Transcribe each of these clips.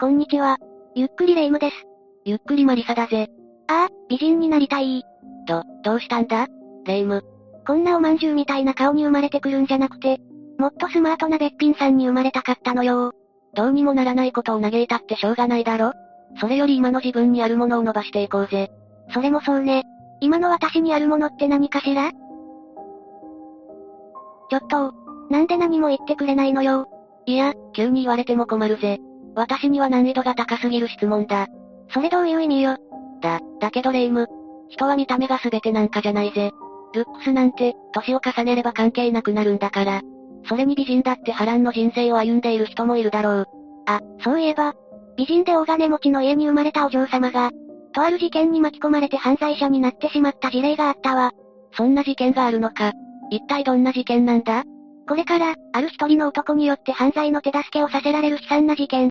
こんにちは。ゆっくりレ夢ムです。ゆっくりマリサだぜ。ああ、美人になりたい。ど、どうしたんだ？レ夢ム。こんなおまんじゅうみたいな顔に生まれてくるんじゃなくて、もっとスマートなべっぴんさんに生まれたかったのよどうにもならないことを嘆いたってしょうがないだろ？それより今の自分にあるものを伸ばしていこうぜ。それもそうね。今の私にあるものって何かしら？ちょっと、なんで何も言ってくれないのよ。いや、急に言われても困るぜ。私には難易度が高すぎる質問だ。それどういう意味よ？だ、だけどレイム。人は見た目が全てなんかじゃないぜ。ルックスなんて、年を重ねれば関係なくなるんだから。それに美人だって波乱の人生を歩んでいる人もいるだろう。あ、そういえば、美人で大金持ちの家に生まれたお嬢様が、とある事件に巻き込まれて犯罪者になってしまった事例があったわ。そんな事件があるのか。一体どんな事件なんだ？これから、ある一人の男によって犯罪の手助けをさせられる悲惨な事件。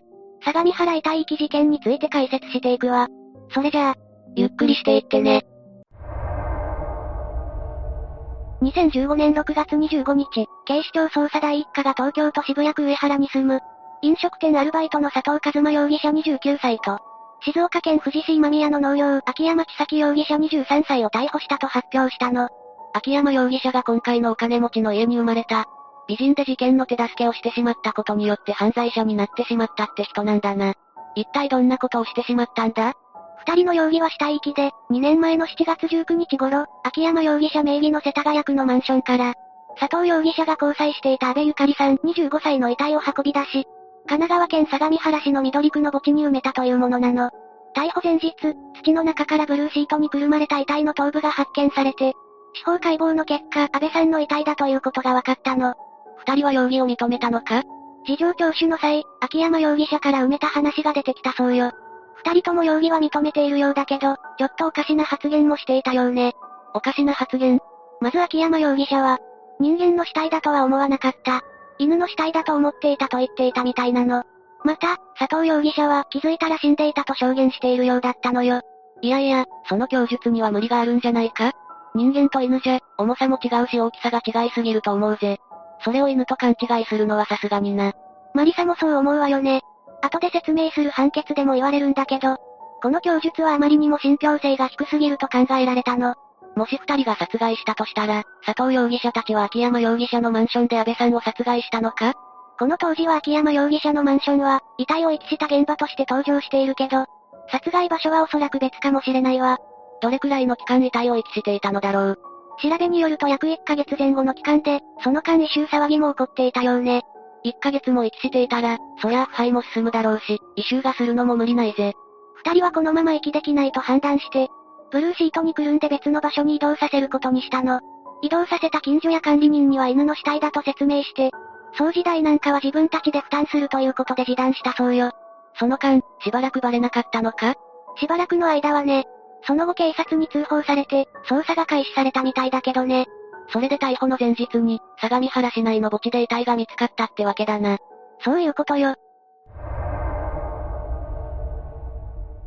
相模原遺体遺棄事件について解説していくわ。それじゃあ、ゆっくりしていってね。2015年6月25日、警視庁捜査第一課が東京都渋谷区上原に住む、飲食店アルバイトの佐藤和馬容疑者29歳と、静岡県富士市今宮の農業、秋山千咲容疑者23歳を逮捕したと発表したの。秋山容疑者が今回のお金持ちの家に生まれた、美人で事件の手助けをしてしまったことによって犯罪者になってしまったって人なんだな。一体どんなことをしてしまったんだ？二人の容疑は死体遺棄で、2年前の7月19日頃、秋山容疑者名義の世田谷区のマンションから、佐藤容疑者が交際していた安倍ゆかりさん25歳の遺体を運び出し、神奈川県相模原市の緑区の墓地に埋めたというものなの。逮捕前日、土の中からブルーシートにくるまれた遺体の頭部が発見されて、司法解剖の結果、安倍さんの遺体だということが分かったの。二人は容疑を認めたのか？事情聴取の際、秋山容疑者から埋めた話が出てきたそうよ。二人とも容疑は認めているようだけど、ちょっとおかしな発言もしていたようね。おかしな発言？まず秋山容疑者は、人間の死体だとは思わなかった。犬の死体だと思っていたと言っていたみたいなの。また、佐藤容疑者は気づいたら死んでいたと証言しているようだったのよ。いやいや、その供述には無理があるんじゃないか？人間と犬じゃ、重さも違うし大きさが違いすぎると思うぜ。それを犬と勘違いするのはさすがにな。マリサもそう思うわよね。後で説明する判決でも言われるんだけど、この供述はあまりにも信憑性が低すぎると考えられたの。もし二人が殺害したとしたら、佐藤容疑者たちは秋山容疑者のマンションで安倍さんを殺害したのか？この当時は秋山容疑者のマンションは、遺体を遺棄した現場として登場しているけど、殺害場所はおそらく別かもしれないわ。どれくらいの期間遺体を遺棄していたのだろう？調べによると約1ヶ月前後の期間で、その間異臭騒ぎも起こっていたようね。1ヶ月も遺棄していたら、そりゃ腐敗も進むだろうし、異臭がするのも無理ないぜ。二人はこのまま息できないと判断して、ブルーシートにくるんで別の場所に移動させることにしたの。移動させた近所や管理人には犬の死体だと説明して、掃除代なんかは自分たちで負担するということで示談したそうよ。その間、しばらくバレなかったのか？しばらくの間はね、その後警察に通報されて、捜査が開始されたみたいだけどね。それで逮捕の前日に、相模原市内の墓地で遺体が見つかったってわけだな。そういうことよ。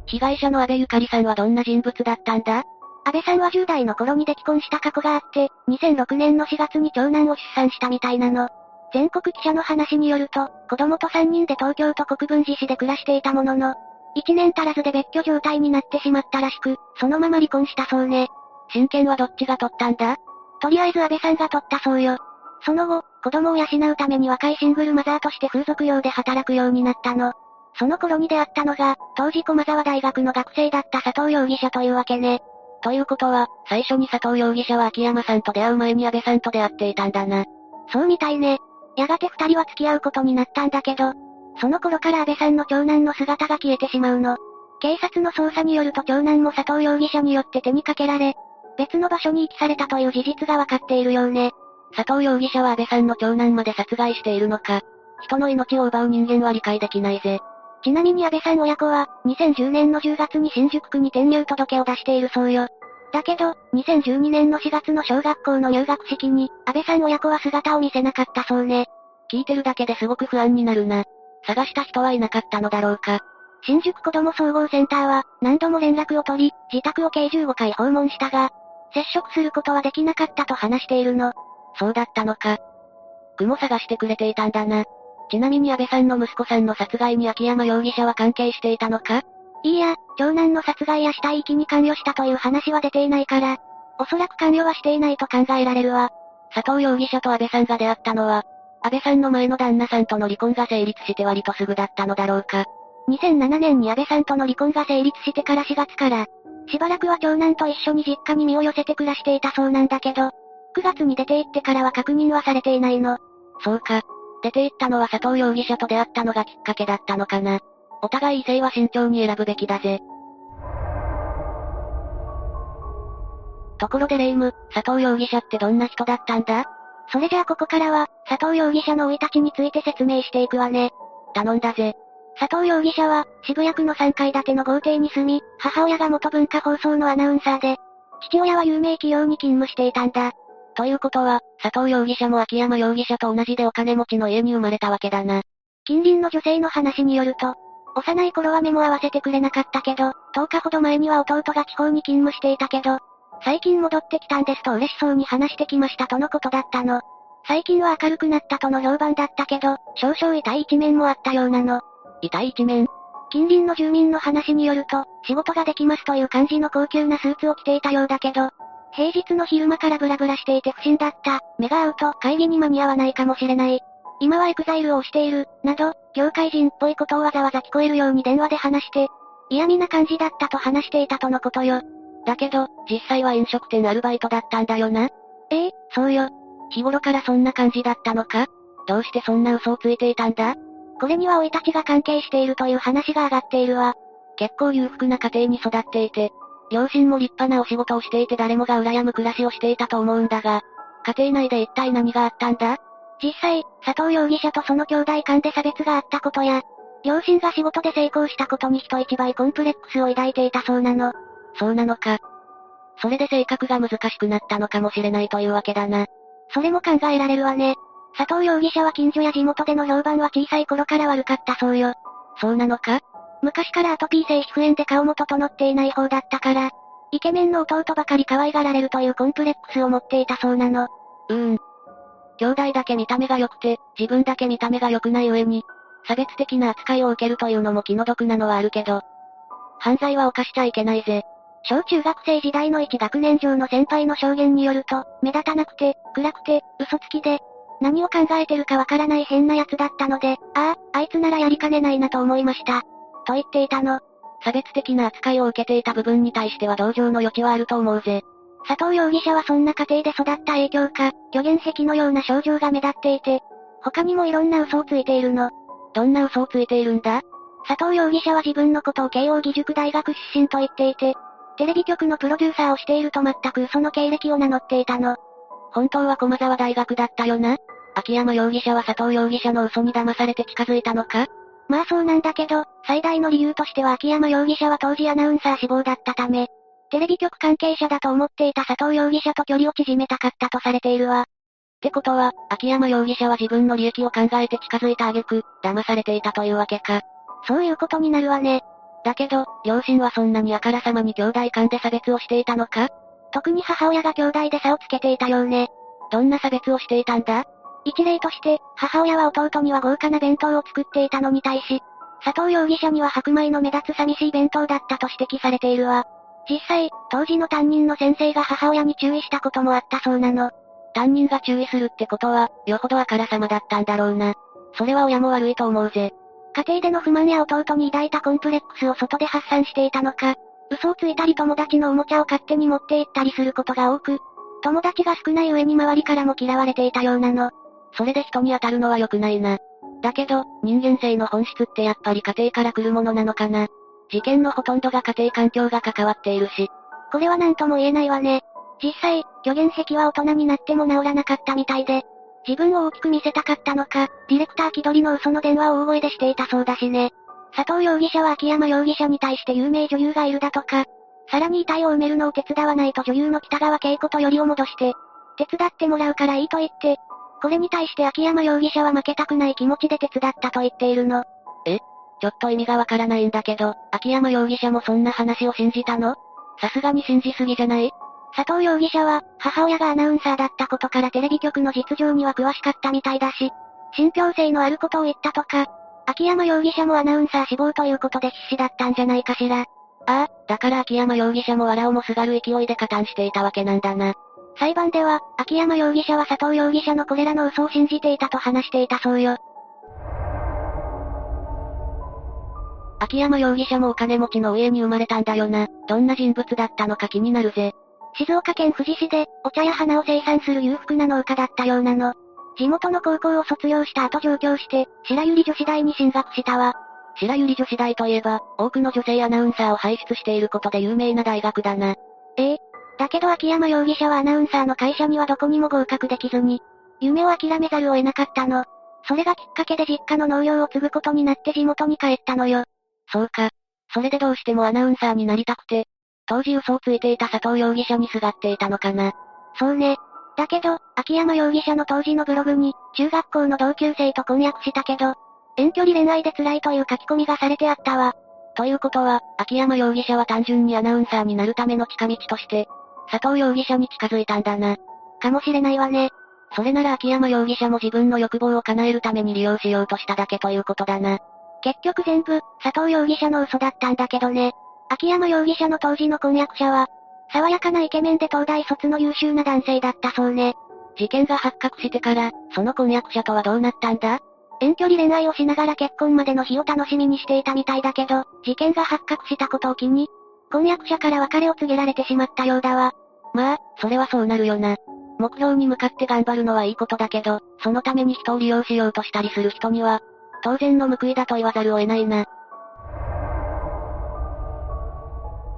被害者の安倍ゆかりさんはどんな人物だったんだ？安倍さんは10代の頃に出来婚した過去があって、2006年の4月に長男を出産したみたいなの。全国記者の話によると、子供と3人で東京都国分寺市で暮らしていたものの、1年足らずで別居状態になってしまったらしく、そのまま離婚したそうね。親権はどっちが取ったんだ？とりあえず安倍さんが取ったそうよ。その後、子供を養うために若いシングルマザーとして風俗用で働くようになったの。その頃に出会ったのが、当時駒沢大学の学生だった佐藤容疑者というわけね。ということは、最初に佐藤容疑者は秋山さんと出会う前に安倍さんと出会っていたんだな。そうみたいね。やがて二人は付き合うことになったんだけど、その頃から安倍さんの長男の姿が消えてしまうの。警察の捜査によると長男も佐藤容疑者によって手にかけられ、別の場所に遺棄されたという事実がわかっているようね。佐藤容疑者は安倍さんの長男まで殺害しているのか。人の命を奪う人間は理解できないぜ。ちなみに安倍さん親子は、2010年の10月に新宿区に転入届を出しているそうよ。だけど、2012年の4月の小学校の入学式に、安倍さん親子は姿を見せなかったそうね。聞いてるだけですごく不安になるな。探した人はいなかったのだろうか。新宿子供総合センターは、何度も連絡を取り、自宅を計15回訪問したが、接触することはできなかったと話しているの。そうだったのか。区も探してくれていたんだな。ちなみに安倍さんの息子さんの殺害に秋山容疑者は関係していたのかいいや、長男の殺害や死体遺棄に関与したという話は出ていないから、おそらく関与はしていないと考えられるわ。佐藤容疑者と安倍さんが出会ったのは、安倍さんの前の旦那さんとの離婚が成立して割とすぐだったのだろうか。2007年に安倍さんとの離婚が成立してから4月から、しばらくは長男と一緒に実家に身を寄せて暮らしていたそうなんだけど、9月に出て行ってからは確認はされていないの。そうか。出て行ったのは佐藤容疑者と出会ったのがきっかけだったのかな。お互い異性は慎重に選ぶべきだぜ。ところでレイム、佐藤容疑者ってどんな人だったんだ？それじゃあここからは、佐藤容疑者の生い立ちについて説明していくわね。頼んだぜ。佐藤容疑者は、渋谷区の3階建ての豪邸に住み、母親が元文化放送のアナウンサーで、父親は有名企業に勤務していたんだ。ということは、佐藤容疑者も秋山容疑者と同じでお金持ちの家に生まれたわけだな。近隣の女性の話によると、幼い頃は目も合わせてくれなかったけど、10日ほど前には弟が地方に勤務していたけど、最近戻ってきたんですと嬉しそうに話してきましたとのことだったの。最近は明るくなったとの評判だったけど、少々痛い一面もあったようなの。痛い一面？近隣の住民の話によると、仕事ができますという感じの高級なスーツを着ていたようだけど、平日の昼間からブラブラしていて不審だった、目が合うと会議に間に合わないかもしれない。今はエクザイルをしている、など、業界人っぽいことをわざわざ聞こえるように電話で話して、嫌味な感じだったと話していたとのことよ。だけど、実際は飲食店アルバイトだったんだよな。ええ、そうよ。日頃からそんな感じだったのか？どうしてそんな嘘をついていたんだ？これには生い立ちが関係しているという話が上がっているわ。結構裕福な家庭に育っていて、両親も立派なお仕事をしていて誰もが羨む暮らしをしていたと思うんだが、家庭内で一体何があったんだ？実際、佐藤容疑者とその兄弟間で差別があったことや、両親が仕事で成功したことに人一倍コンプレックスを抱いていたそうなの。そうなのか。それで性格が難しくなったのかもしれないというわけだな。それも考えられるわね。佐藤容疑者は近所や地元での評判は小さい頃から悪かったそうよ。そうなのか？昔からアトピー性皮膚炎で顔も整っていない方だったから、イケメンの弟ばかり可愛がられるというコンプレックスを持っていたそうなの。うーん。兄弟だけ見た目が良くて、自分だけ見た目が良くない上に、差別的な扱いを受けるというのも気の毒なのはあるけど、犯罪は犯しちゃいけないぜ。小中学生時代の1学年上の先輩の証言によると、目立たなくて、暗くて、嘘つきで、何を考えてるかわからない変な奴だったので、ああ、あいつならやりかねないなと思いました。と言っていたの。差別的な扱いを受けていた部分に対しては同情の余地はあると思うぜ。佐藤容疑者はそんな家庭で育った影響か、虚言癖のような症状が目立っていて、他にもいろんな嘘をついているの。どんな嘘をついているんだ？佐藤容疑者は自分のことを慶応義塾大学出身と言っていて、テレビ局のプロデューサーをしていると全く嘘の経歴を名乗っていたの。本当は駒沢大学だったよな？秋山容疑者は佐藤容疑者の嘘に騙されて近づいたのか？まあそうなんだけど、最大の理由としては秋山容疑者は当時アナウンサー志望だったため、テレビ局関係者だと思っていた佐藤容疑者と距離を縮めたかったとされているわ。ってことは、秋山容疑者は自分の利益を考えて近づいた挙句、騙されていたというわけか。そういうことになるわね。だけど、両親はそんなにあからさまに兄弟間で差別をしていたのか？特に母親が兄弟で差をつけていたようね。どんな差別をしていたんだ？一例として、母親は弟には豪華な弁当を作っていたのに対し、佐藤容疑者には白米の目立つ寂しい弁当だったと指摘されているわ。実際、当時の担任の先生が母親に注意したこともあったそうなの。担任が注意するってことは、よほどあからさまだったんだろうな。それは親も悪いと思うぜ。家庭での不満や弟に抱いたコンプレックスを外で発散していたのか、嘘をついたり友達のおもちゃを勝手に持って行ったりすることが多く、友達が少ない上に周りからも嫌われていたようなの。それで人に当たるのは良くないな。だけど、人間性の本質ってやっぱり家庭から来るものなのかな。事件のほとんどが家庭環境が関わっているし。これは何とも言えないわね。実際、虚言癖は大人になっても治らなかったみたいで、自分を大きく見せたかったのか、ディレクター気取りの嘘の電話を大声でしていたそうだしね。佐藤容疑者は秋山容疑者に対して有名女優がいるだとか、さらに遺体を埋めるのを手伝わないと女優の北川景子とよりを戻して、手伝ってもらうからいいと言って、これに対して秋山容疑者は負けたくない気持ちで手伝ったと言っているの。え？ちょっと意味がわからないんだけど、秋山容疑者もそんな話を信じたの？さすがに信じすぎじゃない？佐藤容疑者は、母親がアナウンサーだったことからテレビ局の実情には詳しかったみたいだし、信憑性のあることを言ったとか、秋山容疑者もアナウンサー志望ということで必死だったんじゃないかしら。ああ、だから秋山容疑者も藁をもすがる勢いで加担していたわけなんだな。裁判では、秋山容疑者は佐藤容疑者のこれらの嘘を信じていたと話していたそうよ。秋山容疑者もお金持ちの家に生まれたんだよな。どんな人物だったのか気になるぜ。静岡県富士市で、お茶や花を生産する裕福な農家だったようなの。地元の高校を卒業した後上京して、白百合女子大に進学したわ。白百合女子大といえば、多くの女性アナウンサーを輩出していることで有名な大学だな。ええ。だけど秋山容疑者はアナウンサーの会社にはどこにも合格できずに、夢を諦めざるを得なかったの。それがきっかけで実家の農業を継ぐことになって地元に帰ったのよ。そうか。それでどうしてもアナウンサーになりたくて、当時嘘をついていた佐藤容疑者にすがっていたのかな。そうね。だけど、秋山容疑者の当時のブログに、中学校の同級生と婚約したけど、遠距離恋愛で辛いという書き込みがされてあったわ。ということは、秋山容疑者は単純にアナウンサーになるための近道として、佐藤容疑者に近づいたんだな。かもしれないわね。それなら秋山容疑者も自分の欲望を叶えるために利用しようとしただけということだな。結局全部、佐藤容疑者の嘘だったんだけどね。秋山容疑者の当時の婚約者は、爽やかなイケメンで東大卒の優秀な男性だったそうね。事件が発覚してから、その婚約者とはどうなったんだ？遠距離恋愛をしながら結婚までの日を楽しみにしていたみたいだけど、事件が発覚したことを機に、婚約者から別れを告げられてしまったようだわ。まあ、それはそうなるよな。目標に向かって頑張るのはいいことだけど、そのために人を利用しようとしたりする人には、当然の報いだと言わざるを得ないな。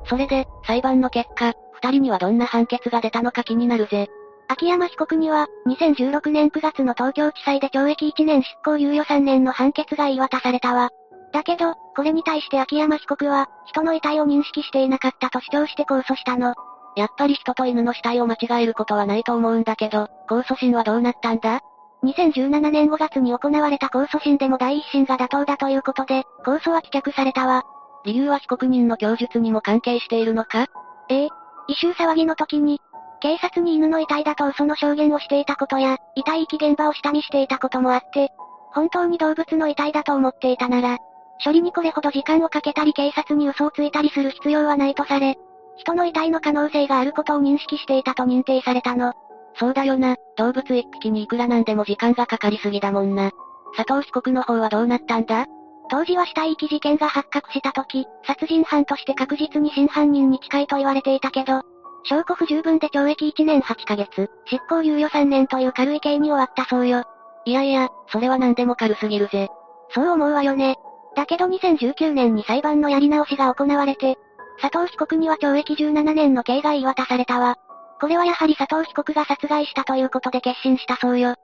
それで、裁判の結果、二人にはどんな判決が出たのか気になるぜ。秋山被告には、2016年9月の東京地裁で懲役1年執行猶予3年の判決が言い渡されたわ。だけど、これに対して秋山被告は、人の遺体を認識していなかったと主張して控訴したの。やっぱり人と犬の死体を間違えることはないと思うんだけど、控訴審はどうなったんだ？2017年5月に行われた控訴審でも第一審が妥当だということで、控訴は棄却されたわ。理由は被告人の供述にも関係しているのか？ええ。異臭騒ぎの時に、警察に犬の遺体だと嘘の証言をしていたことや、遺体遺棄現場を下見していたこともあって、本当に動物の遺体だと思っていたなら、処理にこれほど時間をかけたり警察に嘘をついたりする必要はないとされ、人の遺体の可能性があることを認識していたと認定されたの。そうだよな、動物一匹にいくらなんでも時間がかかりすぎだもんな。佐藤被告の方はどうなったんだ？当時は死体遺棄事件が発覚した時、殺人犯として確実に真犯人に近いと言われていたけど、証拠不十分で懲役1年8ヶ月、執行猶予3年という軽い刑に終わったそうよ。いやいや、それは何でも軽すぎるぜ。そう思うわよね。だけど2019年に裁判のやり直しが行われて、佐藤被告には懲役17年の刑が言い渡されたわ。これはやはり佐藤被告が殺害したということで決心したそうよ。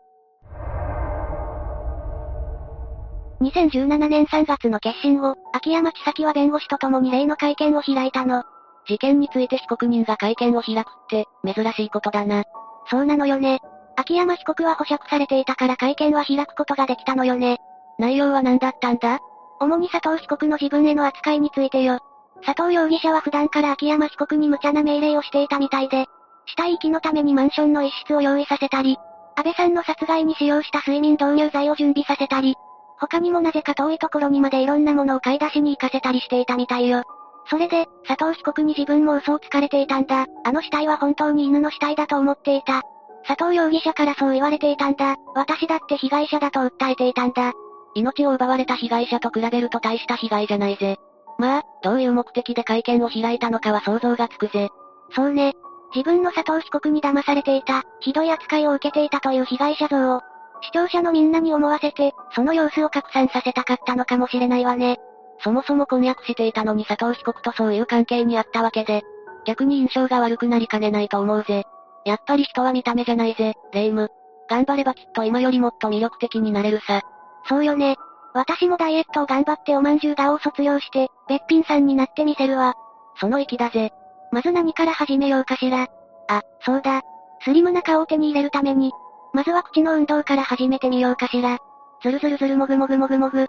2017年3月の決心後、秋山千咲は弁護士と共に例の会見を開いたの。事件について被告人が会見を開くって、珍しいことだな。そうなのよね。秋山被告は保釈されていたから会見は開くことができたのよね。内容は何だったんだ？主に佐藤被告の自分への扱いについてよ。佐藤容疑者は普段から秋山被告に無茶な命令をしていたみたいで、死体遺棄のためにマンションの一室を用意させたり、安倍さんの殺害に使用した睡眠導入剤を準備させたり、他にもなぜか遠いところにまでいろんなものを買い出しに行かせたりしていたみたいよ。それで、佐藤被告に自分も嘘をつかれていたんだ。あの死体は本当に犬の死体だと思っていた。佐藤容疑者からそう言われていたんだ。私だって被害者だと訴えていたんだ。命を奪われた被害者と比べると大した被害じゃないぜ。まあ、どういう目的で会見を開いたのかは想像がつくぜ。そうね。自分の佐藤被告に騙されていた、ひどい扱いを受けていたという被害者像を、視聴者のみんなに思わせて、その様子を拡散させたかったのかもしれないわね。そもそも婚約していたのに佐藤被告とそういう関係にあったわけで、逆に印象が悪くなりかねないと思うぜ。やっぱり人は見た目じゃないぜ、レイム。頑張ればきっと今よりもっと魅力的になれるさ。そうよね。私もダイエットを頑張っておまんじゅう顔を卒業して、べっぴんさんになってみせるわ。その域だぜ。まず何から始めようかしら。あ、そうだ。スリムな顔を手に入れるために、まずは口の運動から始めてみようかしら。ずるずるずるもぐもぐもぐもぐ。ん？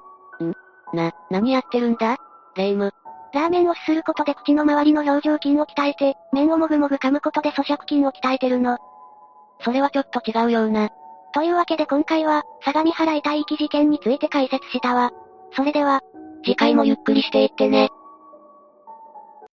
な、何やってるんだ？レイム。ラーメンをすすることで口の周りの表情筋を鍛えて、麺をもぐもぐ噛むことで咀嚼筋を鍛えてるの。それはちょっと違うような。というわけで今回は、相模原遺体遺棄事件について解説したわ。それでは、次回もゆっくりしていってね。